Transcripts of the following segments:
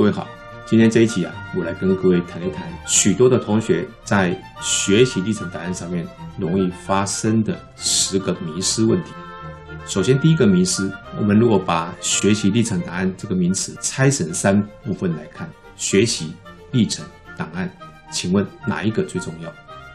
各位好，今天这一期啊，我来跟各位谈一谈许多的同学在学习历程档案上面容易发生的十个迷失问题。首先，第一个迷失，我们如果把学习历程档案这个名词拆成三部分来看，学习历程档案，请问哪一个最重要？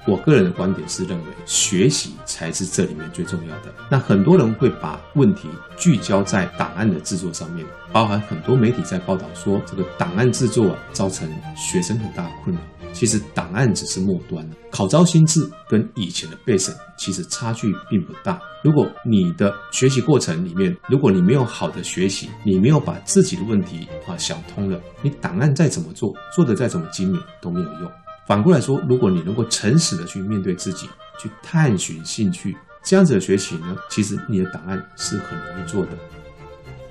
我个人的观点是认为，学习才是这里面最重要的。那很多人会把问题聚焦在档案的制作上面，包含很多媒体在报道说，这个档案制作啊，造成学生很大的困扰。其实档案只是末端，考招新制跟以前的备审其实差距并不大。如果你的学习过程里面，如果你没有好的学习，你没有把自己的问题啊想通了，你档案再怎么做，做得再怎么精美都没有用。反过来说，如果你能够诚实的去面对自己，去探寻兴趣，这样子的学习呢，其实你的档案是很容易做的。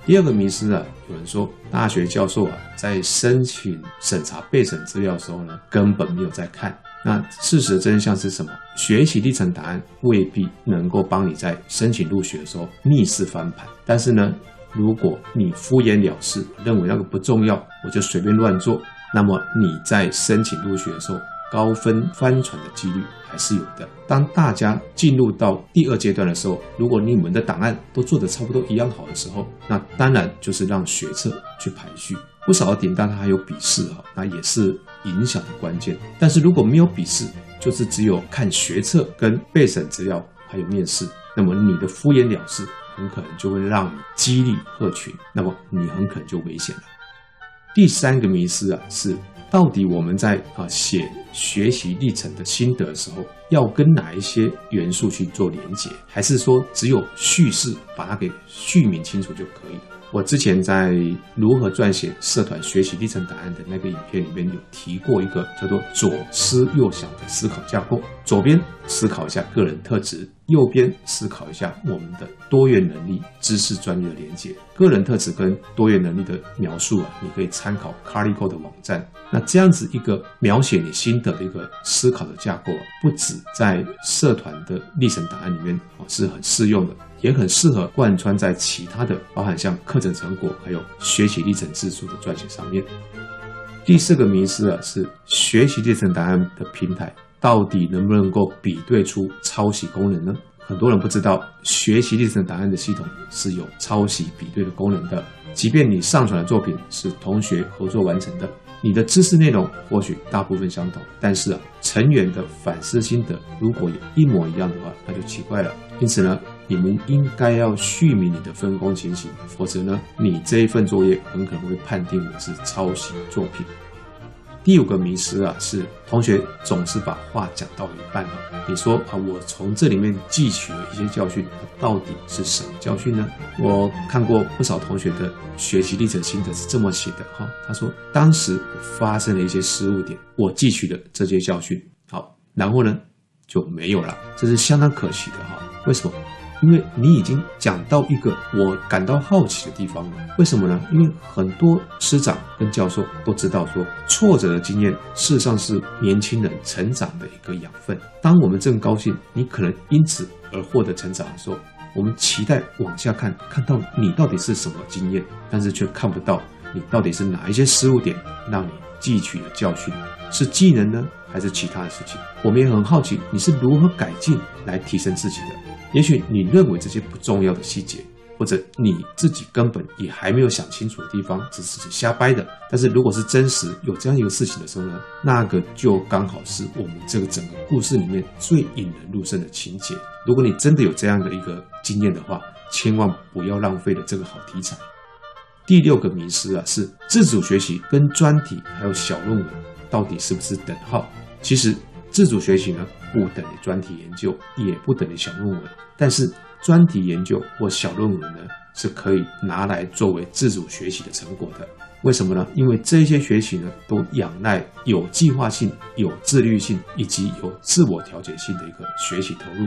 第二个迷思啊，有人说大学教授啊，在申请审查备审资料的时候呢，根本没有在看。那事实真相是什么？学习历程档案未必能够帮你在申请入学的时候逆势翻盘，但是呢，如果你敷衍了事，认为那个不重要，我就随便乱做。那么你在申请入学的时候，高分翻船的几率还是有的。当大家进入到第二阶段的时候，如果你们的档案都做得差不多一样好的时候，那当然就是让学测去排序。不少的点，当然还有笔试哈，那也是影响的关键。但是如果没有笔试，就是只有看学测跟备审资料还有面试，那么你的敷衍了事很可能就会让你激励鹤群，那么你很可能就危险了。第三个迷思啊，是到底我们在啊写学习历程的心得的时候，要跟哪一些元素去做连接，还是说只有叙事把它给叙明清楚就可以了？我之前在如何撰写社团学习历程档案的那个影片里面有提过一个叫做左思右想的思考架构，左边思考一下个人特质。右边思考一下我们的多元能力、知识专业的连接，个人特质跟多元能力的描述啊，你可以参考 Calico 的网站。那这样子一个描写你心得的一个思考的架构啊，不止在社团的历程档案里面啊是很适用的，也很适合贯穿在其他的，包含像课程成果还有学习历程自述的撰写上面。第四个迷思啊，是学习历程档案的平台。到底能不能够比对出抄袭功能呢？很多人不知道，学习历程档案的系统是有抄袭比对的功能的。即便你上传的作品是同学合作完成的，你的知识内容或许大部分相同，但是啊，成员的反思心得如果有一模一样的话，那就奇怪了。因此呢，你们应该要续明你的分工情形，否则呢，你这一份作业很可能会判定为是抄袭作品。第五个迷思啊，是同学总是把话讲到一半了。你说啊，我从这里面汲取了一些教训，到底是什么教训呢？我看过不少同学的学习历程心得是这么写的哈，他说当时发生了一些失误点，我汲取了这些教训，好，然后呢就没有了，这是相当可惜的哈。为什么？因为你已经讲到一个我感到好奇的地方了，为什么呢？因为很多师长跟教授都知道说，挫折的经验事实上是年轻人成长的一个养分。当我们正高兴，你可能因此而获得成长的时候，我们期待往下看，看到你到底是什么经验，但是却看不到你到底是哪一些失误点让你汲取了教训，是技能呢，还是其他的事情？我们也很好奇你是如何改进来提升自己的。也许你认为这些不重要的细节，或者你自己根本也还没有想清楚的地方，只是瞎掰的。但是如果是真实有这样一个事情的时候呢，那个就刚好是我们这个整个故事里面最引人入胜的情节。如果你真的有这样的一个经验的话，千万不要浪费了这个好题材。第六个迷思啊，是自主学习跟专题还有小论文到底是不是等号？其实自主学习呢，不等于专题研究，也不等于小论文。但是专题研究或小论文呢，是可以拿来作为自主学习的成果的。为什么呢？因为这些学习呢，都仰赖有计划性、有自律性以及有自我调节性的一个学习投入。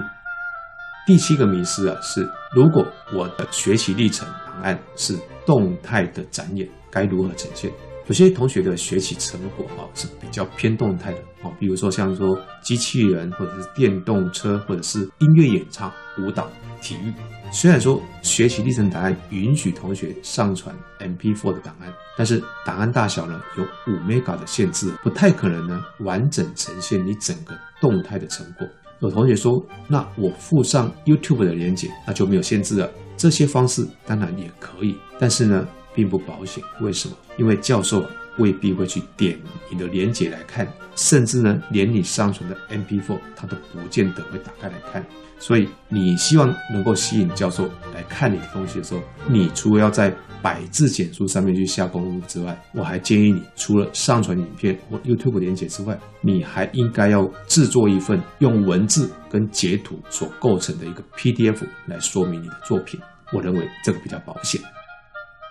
第七个迷思啊，是如果我的学习历程档案是动态的展演，该如何呈现？有些同学的学习成果啊是比较偏动态的啊，比如说像说机器人或者是电动车或者是音乐演唱、舞蹈、体育。虽然说学习历程档案允许同学上传 MP4 的档案，但是档案大小呢有五 mega 的限制，不太可能呢完整呈现你整个动态的成果。有同学说，那我附上 YouTube 的连接，那就没有限制了。这些方式当然也可以，但是呢并不保险。为什么？因为教授未必会去点你的连接来看，甚至呢连你上传的 MP4 他都不见得会打开来看。所以，你希望能够吸引教授来看你的东西的时候，你除了要在百字简述上面去下功夫之外，我还建议你，除了上传影片或 YouTube 连接之外，你还应该要制作一份用文字跟截图所构成的一个 PDF 来说明你的作品。我认为这个比较保险。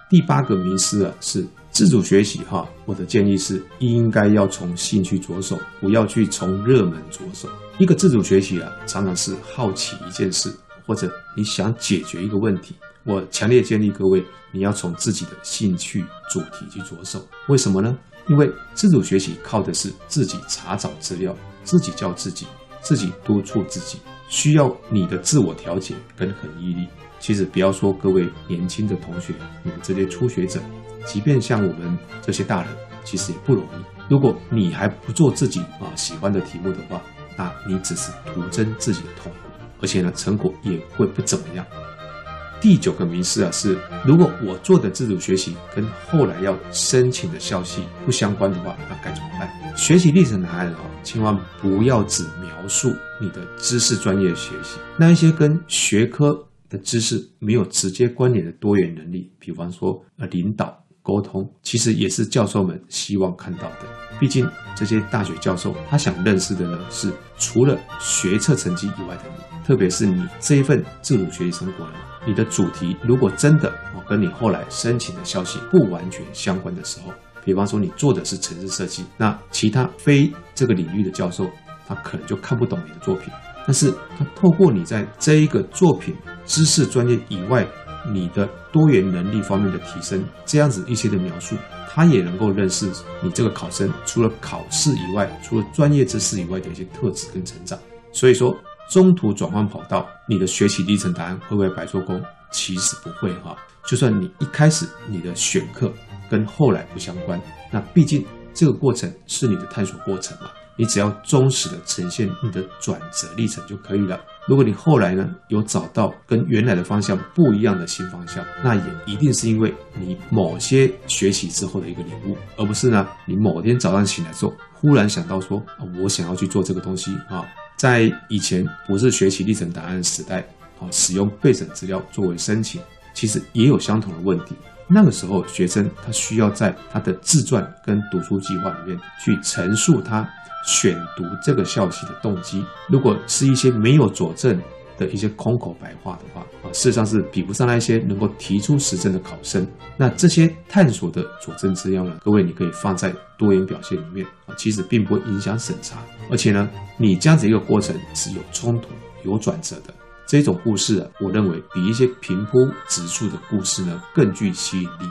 第八个迷思啊，是自主学习哈。我的建议是，应该要从兴趣着手，不要去从热门着手。一个自主学习啊，常常是好奇一件事，或者你想解决一个问题。我强烈建议各位，你要从自己的兴趣主题去着手。为什么呢？因为自主学习靠的是自己查找资料，自己教自己，自己督促自己，需要你的自我调节跟恒毅力。其实不要说各位年轻的同学，你们这些初学者，即便像我们这些大人，其实也不容易。如果你还不做自己啊喜欢的题目的话，那你只是徒增自己的痛苦，而且呢，成果也会不怎么样。第九个迷思啊，是如果我做的自主学习跟后来要申请的校系不相关的话，那该怎么办？学习历程档案啊，千万不要只描述你的知识专业学习，那一些跟学科的知识没有直接关联的多元能力，比方说呃领导。沟通其实也是教授们希望看到的。毕竟这些大学教授他想认识的呢，是除了学测成绩以外的你，特别是你这一份自主学习成果呢，你的主题如果真的哦跟你后来申请的消息不完全相关的时候，比方说你做的是城市设计，那其他非这个领域的教授他可能就看不懂你的作品。但是他透过你在这一个作品知识专业以外。你的多元能力方面的提升，这样子一些的描述，他也能够认识你这个考生除了考试以外，除了专业知识以外的一些特质跟成长。所以说，中途转换跑道，你的学习历程档案会不会白做工？其实不会哈。就算你一开始你的选课跟后来不相关，那毕竟这个过程是你的探索过程嘛。你只要忠实的呈现你的转折历程就可以了。如果你后来呢有找到跟原来的方向不一样的新方向，那也一定是因为你某些学习之后的一个领悟，而不是呢你某天早上醒来之后忽然想到说，我想要去做这个东西啊。在以前不是学习历程档案时代啊，使用备审资料作为申请，其实也有相同的问题。那个时候学生他需要在他的自传跟读书计划里面去陈述他。选读这个校系的动机，如果是一些没有佐证的一些空口白话的话，啊，事实上是比不上那些能够提出实证的考生。那这些探索的佐证资料呢，各位你可以放在多元表现里面啊，其实并不会影响审查。而且呢，你这样子一个过程是有冲突、有转折的这种故事啊，我认为比一些平铺直述的故事呢更具吸引力。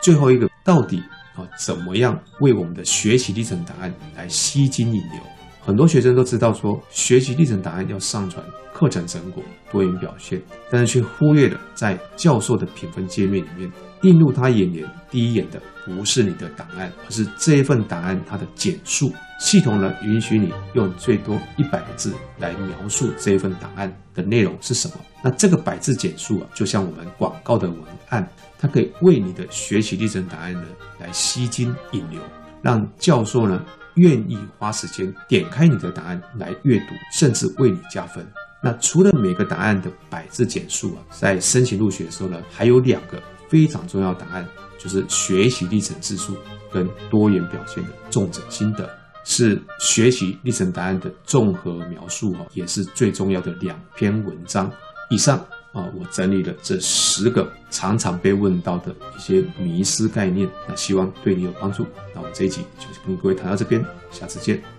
最后一个到底啊。怎么样为我们的学习历程档案来吸金引流？很多学生都知道说，学习历程档案要上传课程成果、多元表现，但是却忽略了在教授的评分界面里面，映入他眼帘第一眼的不是你的档案，而是这一份档案它的简述。系统呢，允许你用最多一百个字来描述这一份档案的内容是什么。那这个百字简述啊，就像我们广告的文案，它可以为你的学习历程档案呢来吸睛引流，让教授呢愿意花时间点开你的答案来阅读，甚至为你加分。那除了每个答案的百字简述啊，在申请入学的时候呢，还有两个非常重要答案，就是学习历程自述跟多元表现的重整心得。是学习历程答案的综合描述哦，也是最重要的两篇文章。以上啊，我整理了这十个常常被问到的一些迷失概念，那希望对你有帮助。那我们这一集就跟各位谈到这边，下次见。